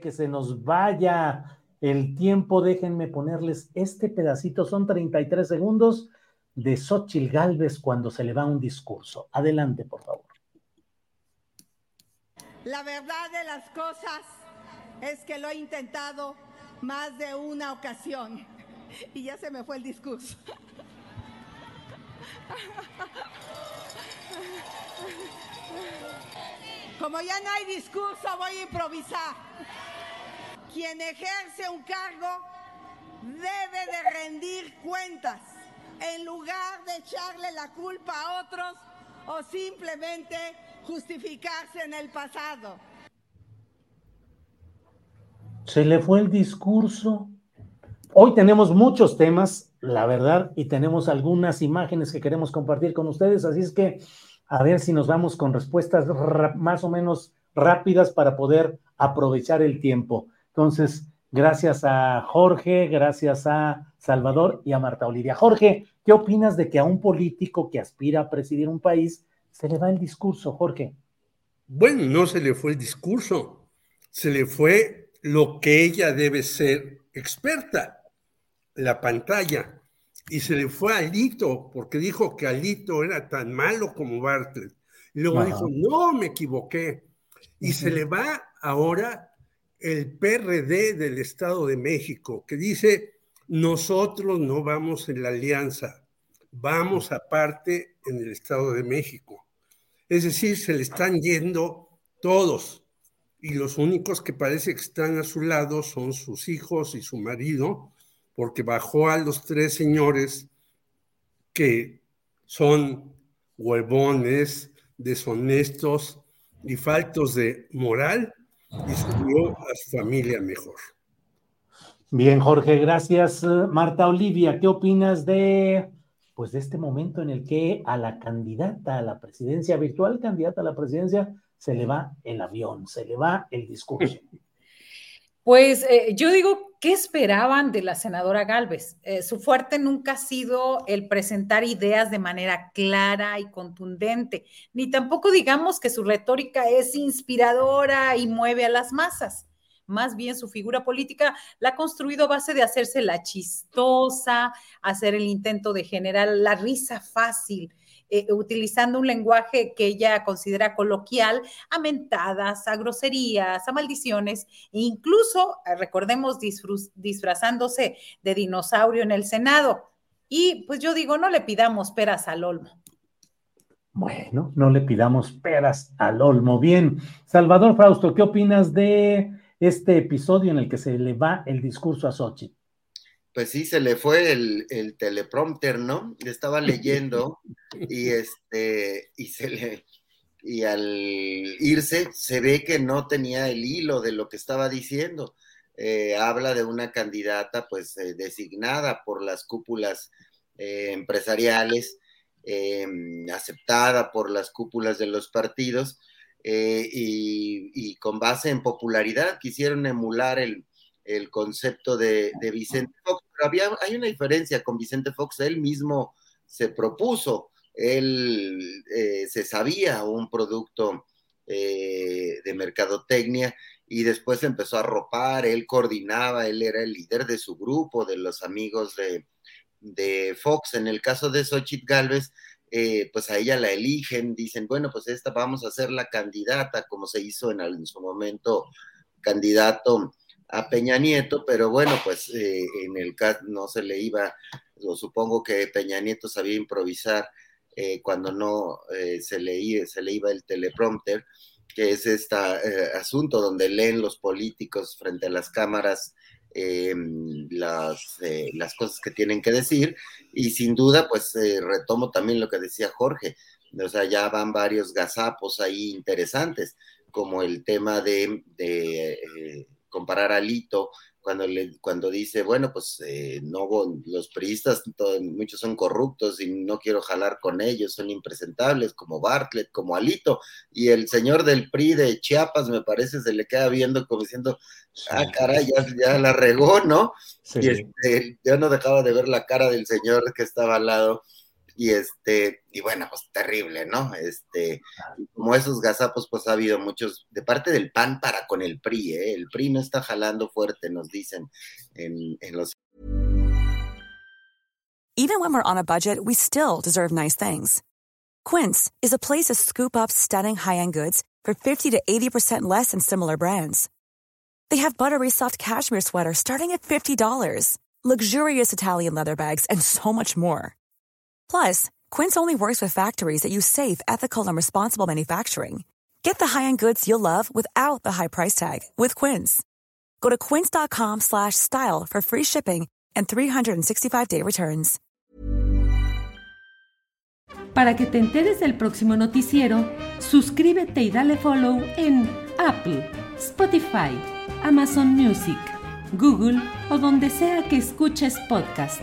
Que se nos vaya el tiempo, déjenme ponerles este pedacito, son 33 segundos de Xochil Gálvez cuando se le va un discurso. Adelante, por favor. La verdad de las cosas es que lo he intentado más de una ocasión y ya se me fue el discurso. Como ya no hay discurso, voy a improvisar. Quien ejerce un cargo debe de rendir cuentas en lugar de echarle la culpa a otros o simplemente justificarse en el pasado. Se le fue el discurso. Hoy tenemos muchos temas, la verdad, y tenemos algunas imágenes que queremos compartir con ustedes, así es que a ver si nos vamos con respuestas más o menos rápidas para poder aprovechar el tiempo. Entonces, gracias a Jorge, gracias a Salvador y a Marta Olivia. Jorge, ¿qué opinas de que a un político que aspira a presidir un país se le va el discurso, Jorge? Bueno, no se le fue el discurso, se le fue lo que ella debe ser experta, la pantalla. Y se le fue a Alito, porque dijo que Alito era tan malo como Bartlett. Y luego Ajá. dijo, no, me equivoqué. Y se le va ahora el PRD del Estado de México, que dice, nosotros no vamos en la alianza, vamos aparte en el Estado de México. Es decir, se le están yendo todos. Y los únicos que parece que están a su lado son sus hijos y su marido, porque bajó a los tres señores que son huevones, deshonestos y faltos de moral y subió a su familia mejor. Bien, Jorge, gracias. Eh, Marta Olivia, ¿qué opinas de, pues, de este momento en el que a la candidata a la presidencia, virtual candidata a la presidencia, se le va el avión, se le va el discurso? Pues eh, yo digo, ¿qué esperaban de la senadora Galvez? Eh, su fuerte nunca ha sido el presentar ideas de manera clara y contundente, ni tampoco digamos que su retórica es inspiradora y mueve a las masas. Más bien su figura política la ha construido a base de hacerse la chistosa, hacer el intento de generar la risa fácil, eh, utilizando un lenguaje que ella considera coloquial, a mentadas, a groserías, a maldiciones, e incluso, eh, recordemos, disfrazándose de dinosaurio en el Senado. Y pues yo digo, no le pidamos peras al olmo. Bueno, no le pidamos peras al olmo. Bien, Salvador Frausto, ¿qué opinas de este episodio en el que se le va el discurso a Xochitl? Pues sí, se le fue el, el teleprompter, ¿no? Estaba leyendo y este, y se le, y al irse se ve que no tenía el hilo de lo que estaba diciendo. Eh, habla de una candidata pues eh, designada por las cúpulas eh, empresariales, aceptada por las cúpulas de los partidos, y, con base en popularidad quisieron emular el, concepto de, Vicente Fox. Pero había, hay una diferencia con Vicente Fox, él mismo se propuso, él eh, se sabía un producto eh, de mercadotecnia y después empezó a ropar, él coordinaba, él era el líder de su grupo, de los amigos de, de Fox. En el caso de Xochitl Galvez, eh, pues a ella la eligen, dicen, bueno, pues esta vamos a ser la candidata, como se hizo en, su momento candidato a Peña Nieto, pero bueno, pues en el caso no se le iba, o supongo que Peña Nieto sabía improvisar eh, cuando no se, le, se le iba el teleprompter, que es este asunto donde leen los políticos frente a las cámaras las, eh, las cosas que tienen que decir y sin duda pues eh, retomo también lo que decía Jorge, o sea, ya van varios gazapos ahí interesantes, como el tema de, eh, comparar a Lito cuando, le, cuando dice, bueno, pues eh, no, los priistas, muchos son corruptos y no quiero jalar con ellos, son impresentables, como Bartlett, como Alito, y el señor del PRI de Chiapas, me parece, se le queda viendo como diciendo, ah, caray, ya, la regó, ¿no? Y este, yo no dejaba de ver la cara del señor que estaba al lado y este, y bueno, pues terrible, ¿no? Este, como esos gazapos, pues ha habido muchos, de parte del PAN para con el PRI, ¿eh? El PRI no está jalando fuerte, nos dicen en, en los. Even when we're on a budget, we still deserve nice things. Quince is a place to scoop up stunning high-end goods for 50 to 80% less than similar brands. They have buttery soft cashmere sweaters starting at $50, luxurious Italian leather bags, and so much more. Plus, Quince only works with factories that use safe, ethical, and responsible manufacturing. Get the high-end goods you'll love without the high price tag with Quince. Go to quince.com/style for free shipping and 365-day returns. Para que te enteres del próximo noticiero, suscríbete y dale follow en Apple, Spotify, Amazon Music, Google o donde sea que escuches podcast